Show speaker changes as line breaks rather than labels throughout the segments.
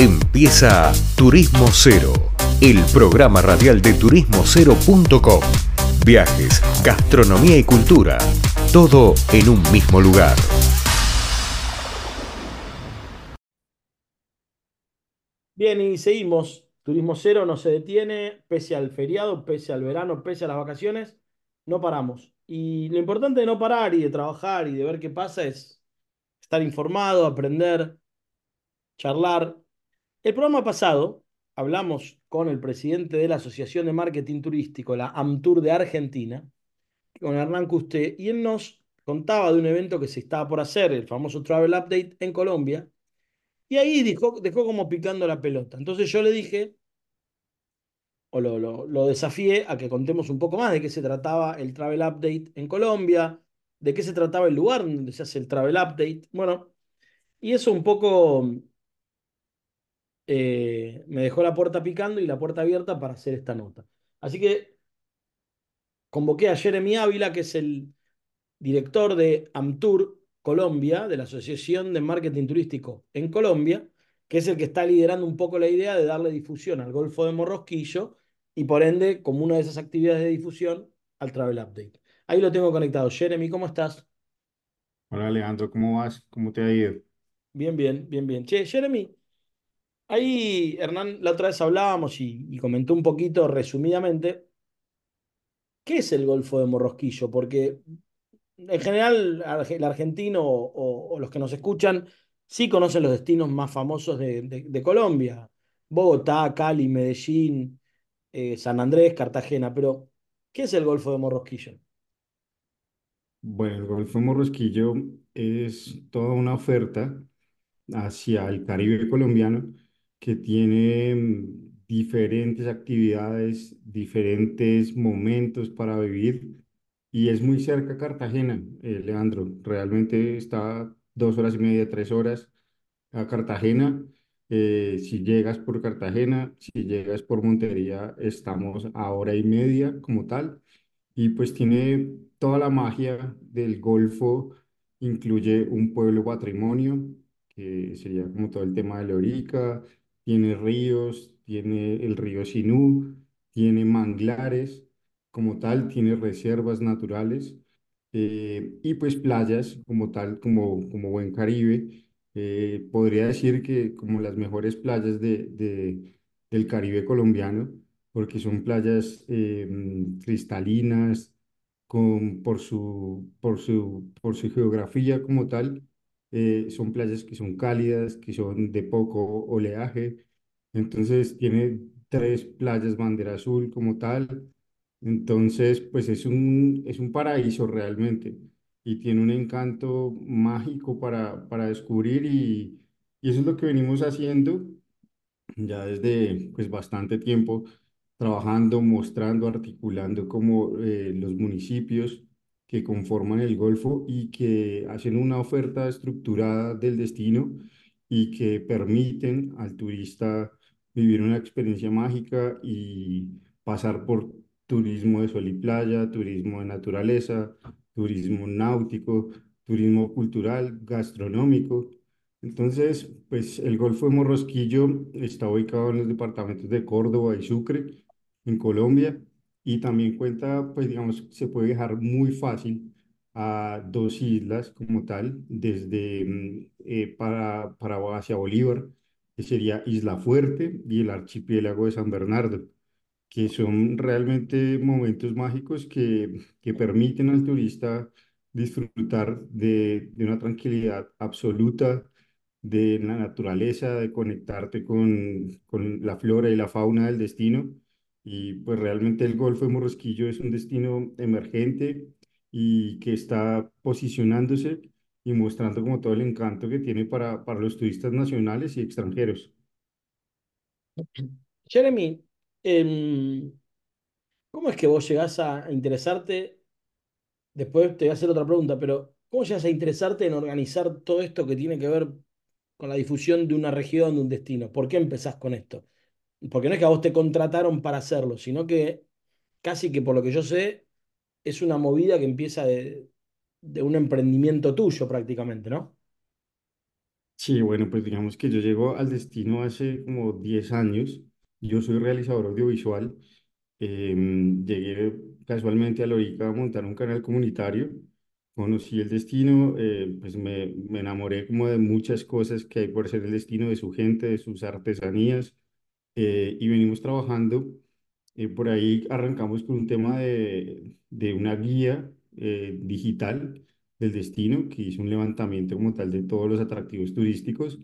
Empieza Turismo Cero, el programa radial de turismocero.com. Viajes, gastronomía y cultura, todo en un mismo lugar.
Bien, y seguimos. Turismo Cero no se detiene, pese al feriado, pese al verano, pese a las vacaciones, no paramos. Y lo importante de no parar y de trabajar y de ver qué pasa es estar informado, aprender, charlar. El programa pasado hablamos con el presidente de la Asociación de Marketing Turístico, la AMTUR de Argentina, con Hernán Custé, y él nos contaba de un evento que se estaba por hacer, el famoso Travel Update en Colombia, y ahí dejó, como picando la pelota. Entonces yo le dije, o lo, lo, lo, desafié a que contemos un poco más de qué se trataba el Travel Update en Colombia, de qué se trataba el lugar donde se hace el Travel Update. Bueno, y eso un poco eh, me dejó la puerta picando y la puerta abierta para hacer esta nota. Así que convoqué a Jeremy Ávila, que es el director de AMTUR Colombia, de la Asociación de Marketing Turístico en Colombia, que es el que está liderando un poco la idea de darle difusión al Golfo de Morrosquillo y por ende, como una de esas actividades de difusión, al Travel Update. Ahí lo tengo conectado. Jeremy, ¿cómo estás?
Hola Alejandro, ¿cómo vas? ¿Cómo te ha ido?
Bien, bien, bien, bien. Che, Jeremy, ahí Hernán, la otra vez hablábamos y, comentó un poquito resumidamente, ¿qué es el Golfo de Morrosquillo? Porque en general el argentino o, los que nos escuchan sí conocen los destinos más famosos de Colombia, Bogotá, Cali, Medellín, eh, San Andrés, Cartagena, pero ¿qué es el Golfo de Morrosquillo?
Bueno, el Golfo de Morrosquillo es toda una oferta hacia el Caribe colombiano que tiene diferentes actividades, diferentes momentos para vivir y es muy cerca a Cartagena, eh, Leandro. Realmente está dos horas y media, tres horas a Cartagena. Eh, si llegas por Cartagena, si llegas por Montería, estamos a hora y media como tal. Y pues tiene toda la magia del Golfo, incluye un pueblo patrimonio, que sería como todo el tema de Leorica, tiene ríos, tiene el río Sinú, tiene manglares como tal, tiene reservas naturales eh, y pues playas como tal, como, como buen Caribe. Eh, podría decir que como las mejores playas de, de del Caribe colombiano, porque son playas eh, cristalinas, con, por, su, por, su, por su geografía como tal. Eh, son playas que son cálidas, que son de poco oleaje. Entonces tiene tres playas bandera azul como tal. Entonces, pues es un, es un paraíso realmente y tiene un encanto mágico para, para descubrir y, y eso es lo que venimos haciendo ya desde pues bastante tiempo, trabajando, mostrando, articulando como eh, los municipios que conforman el Golfo y que hacen una oferta estructurada del destino y que permiten al turista vivir una experiencia mágica y pasar por turismo de sol y playa, turismo de naturaleza, turismo náutico, turismo cultural, gastronómico. Entonces, pues el Golfo de Morrosquillo está ubicado en los departamentos de Córdoba y Sucre, en Colombia, y también cuenta, pues digamos, se puede viajar muy fácil a dos islas como tal, desde mm, eh, para, para hacia Bolívar, que sería Isla Fuerte y el archipiélago de San Bernardo que son realmente momentos mágicos que, que permiten al turista disfrutar de, de, una tranquilidad absoluta, de la naturaleza, de conectarte con, con la flora y la fauna del destino. Y pues realmente el Golfo de Morrosquillo es un destino emergente y que está posicionándose y mostrando como todo el encanto que tiene para, para los turistas nacionales y extranjeros.
Jeremy, eh, ¿cómo es que vos llegás a interesarte? Después te voy a hacer otra pregunta, pero ¿cómo llegas a interesarte en organizar todo esto que tiene que ver con la difusión de una región, de un destino? ¿Por qué empezás con esto? Porque no es que a vos te contrataron para hacerlo, sino que casi que por lo que yo sé, es una movida que empieza de, de un emprendimiento tuyo prácticamente, ¿no?
Sí, bueno, pues digamos que yo llego al destino hace como 10 años. Yo soy realizador audiovisual. Em, llegué casualmente a Lorica a montar un canal comunitario. Conocí el destino, eh, pues me, me enamoré como de muchas cosas que hay por ser el destino, de su gente, de sus artesanías. Eh, y venimos trabajando. eh, por ahí arrancamos con un tema de, de una guía eh, digital del destino, que hizo un levantamiento como tal de todos los atractivos turísticos.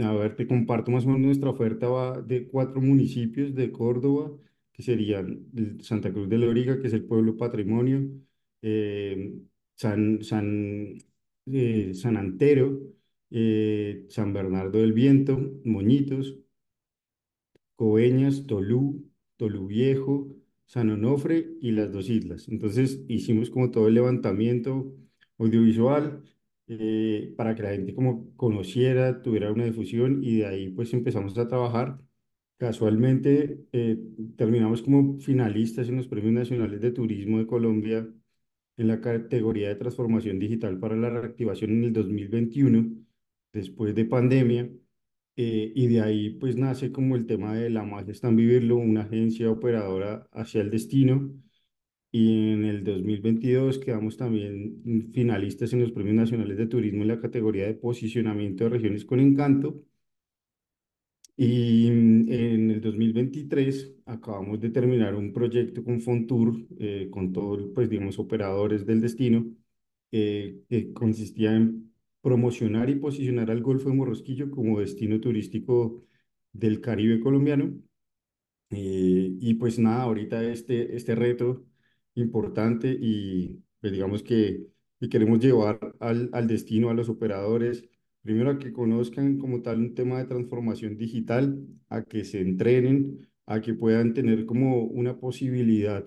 A ver, te comparto más o menos nuestra oferta va de cuatro municipios de Córdoba, que serían Santa Cruz de Loriga, que es el pueblo patrimonio, eh, San, San, eh, San Antero, eh, San Bernardo del Viento, Moñitos, Coveñas, Tolú, Tolú Viejo, San Onofre y las dos islas. Entonces hicimos como todo el levantamiento audiovisual eh, para que la gente como conociera, tuviera una difusión y de ahí pues empezamos a trabajar. Casualmente eh, terminamos como finalistas en los Premios Nacionales de Turismo de Colombia en la categoría de transformación digital para la reactivación en el 2021, después de pandemia. Eh, y de ahí pues nace como el tema de La Magia está en Vivirlo, una agencia operadora hacia el destino. Y en el 2022 quedamos también finalistas en los Premios Nacionales de Turismo en la categoría de posicionamiento de regiones con encanto. Y mm, en el 2023 acabamos de terminar un proyecto con Fontour, eh, con todos, pues digamos, operadores del destino, eh, que consistía en promocionar y posicionar al Golfo de Morrosquillo como destino turístico del Caribe colombiano. Eh, y pues nada, ahorita este, este reto importante y pues digamos que, que queremos llevar al, al destino, a los operadores, primero a que conozcan como tal un tema de transformación digital, a que se entrenen, a que puedan tener como una posibilidad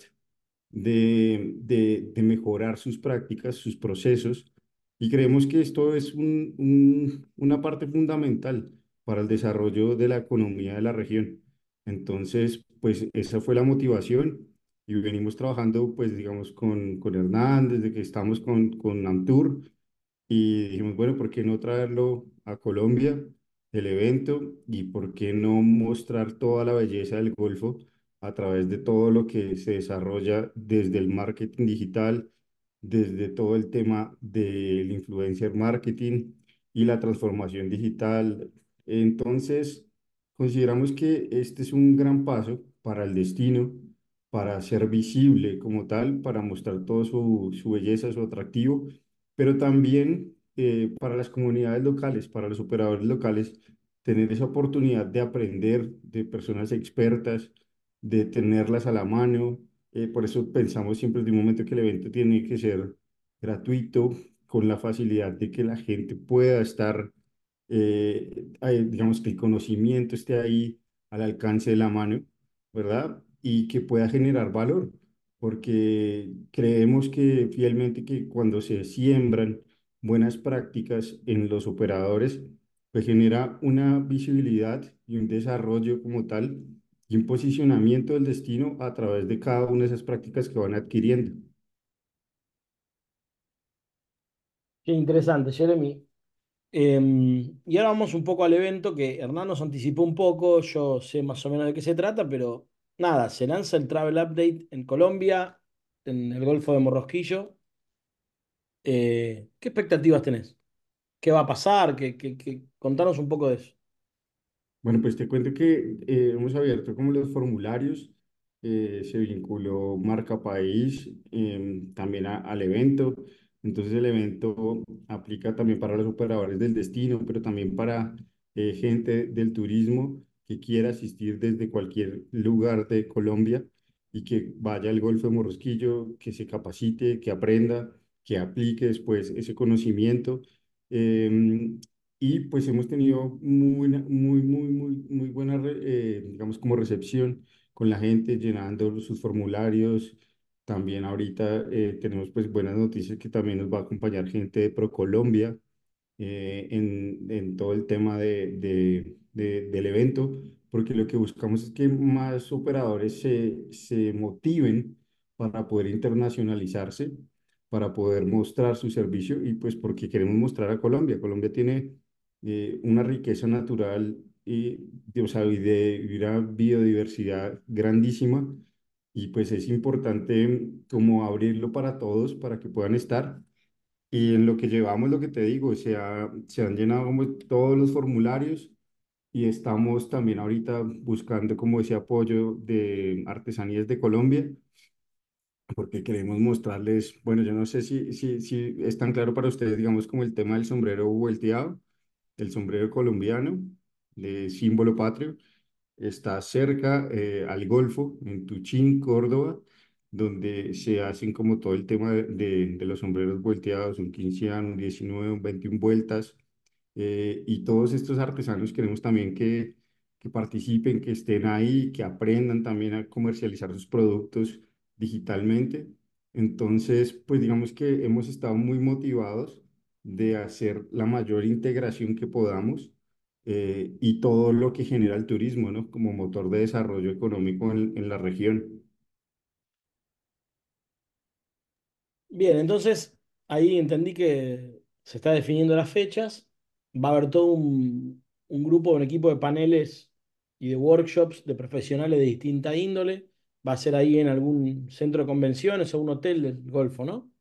de, de, de mejorar sus prácticas, sus procesos y creemos que esto es un, un- una parte fundamental para el desarrollo de la economía de la región. Entonces, pues esa fue la motivación y venimos trabajando, pues digamos, con, con Hernán, desde que estamos con, con Amtur y dijimos, bueno, ¿por qué no traerlo a Colombia, el evento, y por qué no mostrar toda la belleza del Golfo a través de todo lo que se desarrolla desde el marketing digital, desde todo el tema del influencer marketing y la transformación digital? Entonces, consideramos que este es un gran paso para el destino, para ser visible como tal, para mostrar toda su, su belleza, su atractivo pero también eh, para las comunidades locales, para los operadores locales, tener esa oportunidad de aprender de personas expertas, de tenerlas a la mano. Eh, por eso pensamos siempre de un momento que el evento tiene que ser gratuito, con la facilidad de que la gente pueda estar, eh, digamos que el conocimiento esté ahí al alcance de la mano, ¿verdad? Y que pueda generar valor porque creemos que fielmente que cuando se siembran buenas prácticas en los operadores, pues genera una visibilidad y un desarrollo como tal y un posicionamiento del destino a través de cada una de esas prácticas que van adquiriendo.
Qué interesante, Jeremy. Em, y ahora vamos un poco al evento que Hernán nos anticipó un poco, yo sé más o menos de qué se trata, pero nada, se lanza el Travel Update en Colombia, en el Golfo de Morrosquillo. Eh, ¿qué expectativas tenés? ¿Qué va a pasar? ¿Qué, qué- qué- Contanos un poco de eso.
Bueno, pues te cuento que eh, hemos abierto como los formularios, eh, se vinculó marca país em, también a- al evento, entonces el evento aplica también para los operadores del destino, pero también para eh, gente del turismo que quiera asistir desde cualquier lugar de Colombia y que vaya al Golfo de Morrosquillo, que se capacite, que aprenda, que aplique después ese conocimiento. Em, y pues hemos tenido muy, muy, muy, muy, muy buena, eh, digamos, como recepción con la gente llenando sus formularios. También ahorita eh, tenemos pues buenas noticias que también nos va a acompañar gente de ProColombia eh, en, en todo el tema de, de- de- del evento, porque lo que buscamos es que más operadores se, se motiven para poder internacionalizarse, para poder mostrar su servicio y pues porque queremos mostrar a Colombia. Colombia tiene eh, una riqueza natural y, o sea, de una biodiversidad grandísima y pues es importante como abrirlo para todos para que puedan estar. Y en lo que llevamos, lo que te digo, se, ha- se han llenado como todos los formularios y estamos también ahorita buscando como ese apoyo de artesanías de Colombia porque queremos mostrarles, bueno, yo no sé si, si, si es tan claro para ustedes, digamos, como el tema del sombrero volteado, el sombrero colombiano, de símbolo patrio, está cerca eh, al Golfo, en Tuchín, Córdoba, donde se hacen como todo el tema de, de, de los sombreros volteados, un 15 años, un 19, un 21 vueltas, eh, y todos estos artesanos queremos también que, que participen, que estén ahí, que aprendan también a comercializar sus productos digitalmente. Entonces, pues digamos que hemos estado muy motivados de hacer la mayor integración que podamos eh, y todo lo que genera el turismo, ¿no? Como motor de desarrollo económico en, en la región.
Bien, entonces ahí entendí que se está definiendo las fechas. Va a haber todo un, un grupo, un equipo de paneles y de workshops de profesionales de distinta índole. Va a ser ahí en algún centro de convenciones o un hotel del Golfo, ¿no?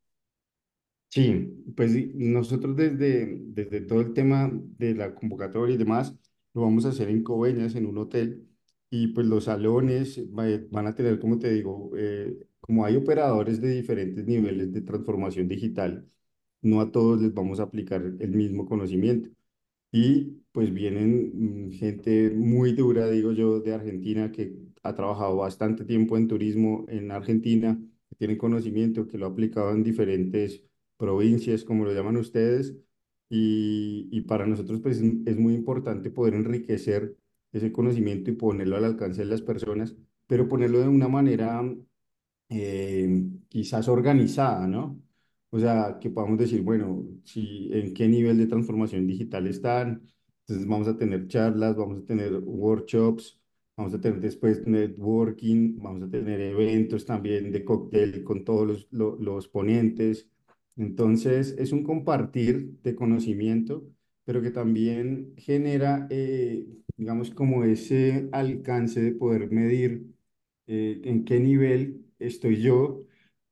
Sí, pues nosotros desde, desde todo el tema de la convocatoria y demás, lo vamos a hacer en Coveñas, en un hotel, y pues los salones va- van a tener, como te digo, eh, como hay operadores de diferentes niveles de transformación digital, no a todos les vamos a aplicar el mismo conocimiento. Y pues vienen mm, gente muy dura, digo yo, de Argentina, que ha trabajado bastante tiempo en turismo en Argentina, que tiene conocimiento, que lo ha aplicado en diferentes provincias, como lo llaman ustedes. Y, y para nosotros pues es muy importante poder enriquecer ese conocimiento y ponerlo al alcance de las personas, pero ponerlo de una manera eh, quizás organizada, ¿no? O sea, que podamos decir, bueno, si, en qué nivel de transformación digital están. Entonces vamos a tener charlas, vamos a tener workshops, vamos a tener después networking, vamos a tener eventos también de cóctel con todos los, lo- los ponentes. Entonces es un compartir de conocimiento, pero que también genera, eh, digamos, como ese alcance de poder medir eh, en qué nivel estoy yo,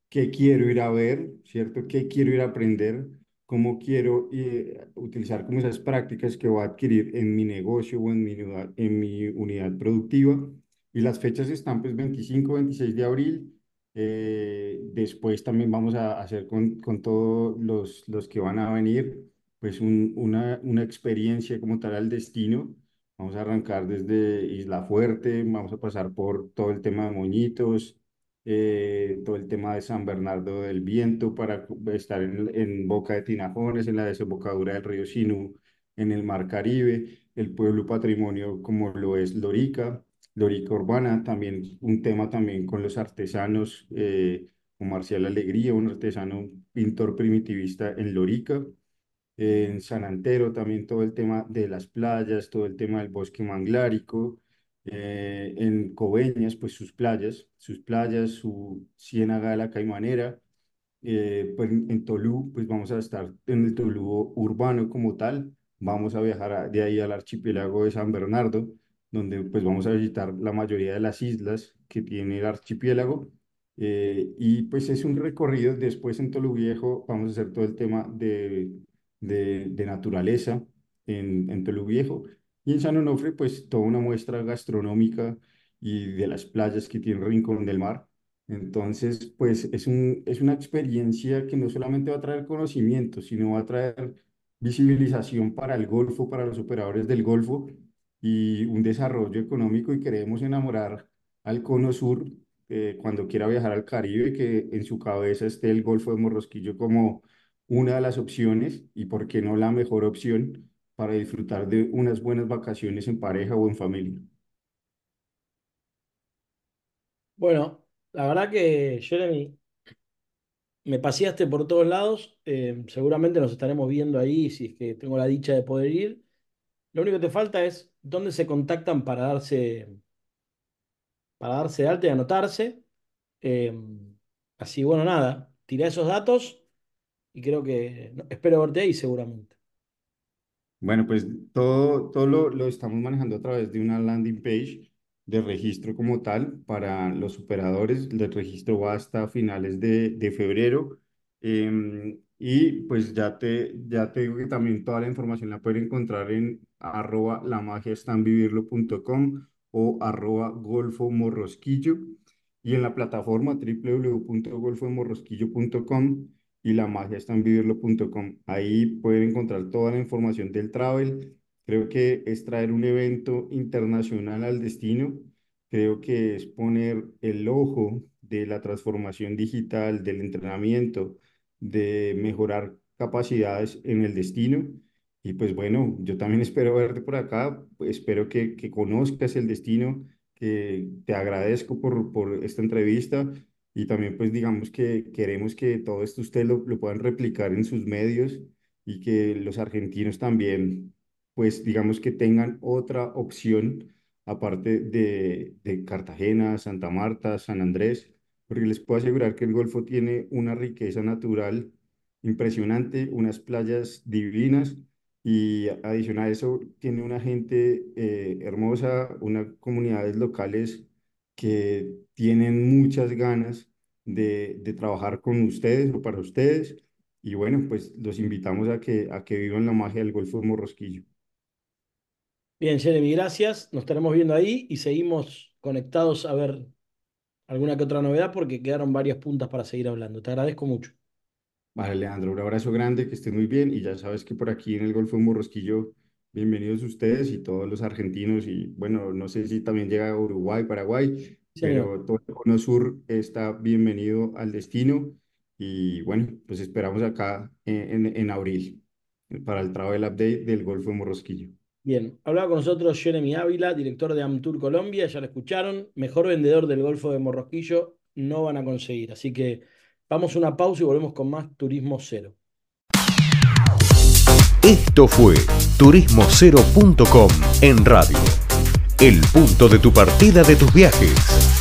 qué quiero ir a ver, ¿cierto? ¿Qué quiero ir a aprender? ¿Cómo quiero eh, utilizar como esas prácticas que voy a adquirir en mi negocio o en mi en mi unidad productiva? Y las fechas están pues 25, 26 de abril. Eh, después también vamos a hacer con, con todos los, los que van a venir pues un- una, una experiencia como tal al destino. Vamos a arrancar desde Isla Fuerte, vamos a pasar por todo el tema de Moñitos, eh, todo el tema de San Bernardo del Viento para estar en, en Boca de Tinajones, en la desembocadura del río Sinú, en el Mar Caribe, el pueblo patrimonio como lo es Lorica, Lorica Urbana, también un tema también con los artesanos, eh, con Marcial Alegría, un artesano pintor primitivista en Lorica en San Antero también todo el tema de las playas, todo el tema del bosque manglárico, eh, en Coveñas, pues sus playas, sus playas, su ciénaga de la Caimanera, eh, pues en Tolú, pues vamos a estar en el Tolú urbano como tal, vamos a viajar de ahí al archipiélago de San Bernardo, donde pues vamos a visitar la mayoría de las islas que tiene el archipiélago, eh, y pues es un recorrido, después en Tolú Viejo vamos a hacer todo el tema de, de, naturaleza en, en Tolú Viejo, y en San Onofre pues toda una muestra gastronómica y de las playas que tiene Rincón del Mar. Entonces, pues es un, es una experiencia que no solamente va a traer conocimiento, sino va a traer visibilización para el Golfo, para los operadores del Golfo y un desarrollo económico y queremos enamorar al Cono Sur eh, cuando quiera viajar al Caribe, que en su cabeza esté el Golfo de Morrosquillo como una de las opciones y por qué no la mejor opción para disfrutar de unas buenas vacaciones en pareja o en familia.
Bueno, la verdad que, Jeremy, me paseaste por todos lados. eh, seguramente nos estaremos viendo ahí si es que tengo la dicha de poder ir. Lo único que te falta es dónde se contactan para darse, para darse de alta y anotarse. Eh, así, bueno, nada, tiré esos datos y creo que espero verte ahí seguramente.
Bueno, pues todo, todo lo, lo estamos manejando a través de una landing page de registro como tal para los operadores. El registro va hasta finales de, de febrero. Em, y pues ya te, ya te digo que también toda la información la pueden encontrar en arroba lamagiaestanvivirlo.com o arroba golfo morrosquillo y en la plataforma www.golfomorrosquillo.com y la magia está en vivirlo.com. Ahí pueden encontrar toda la información del travel. Creo que es traer un evento internacional al destino. Creo que es poner el ojo de la transformación digital, del entrenamiento, de mejorar capacidades en el destino. Y pues bueno, yo también espero verte por acá, espero que, que conozcas el destino, que te agradezco por, por esta entrevista y también pues digamos que queremos que todo esto ustedes lo, lo puedan replicar en sus medios y que los argentinos también pues digamos que tengan otra opción aparte de, de Cartagena, Santa Marta, San Andrés, porque les puedo asegurar que el Golfo tiene una riqueza natural impresionante, unas playas divinas y adicional a eso tiene una gente eh, hermosa, unas comunidades locales que tienen muchas ganas de, trabajar con ustedes o para ustedes. Y bueno, pues los invitamos a que, a vivan la magia del Golfo de Morrosquillo.
Bien, Jeremy, gracias. Nos estaremos viendo ahí y seguimos conectados a ver alguna que otra novedad porque quedaron varias puntas para seguir hablando. Te agradezco mucho.
Vale, Leandro, un abrazo grande, que estés muy bien y ya sabes que por aquí en el Golfo de Morrosquillo Bienvenidos ustedes y todos los argentinos y bueno, no sé si también llega a Uruguay, Paraguay, pero todo el cono sur está bienvenido al destino y bueno, pues esperamos acá en, en, en abril para el Travel Update del Golfo de Morrosquillo.
Bien, hablaba con nosotros Jeremy Ávila, director de Amtour Colombia, ya lo escucharon, mejor vendedor del Golfo de Morrosquillo no van a conseguir, así que vamos a una pausa y volvemos con más Turismo Cero.
Esto fue turismocero.com en radio. El punto de tu partida de tus viajes.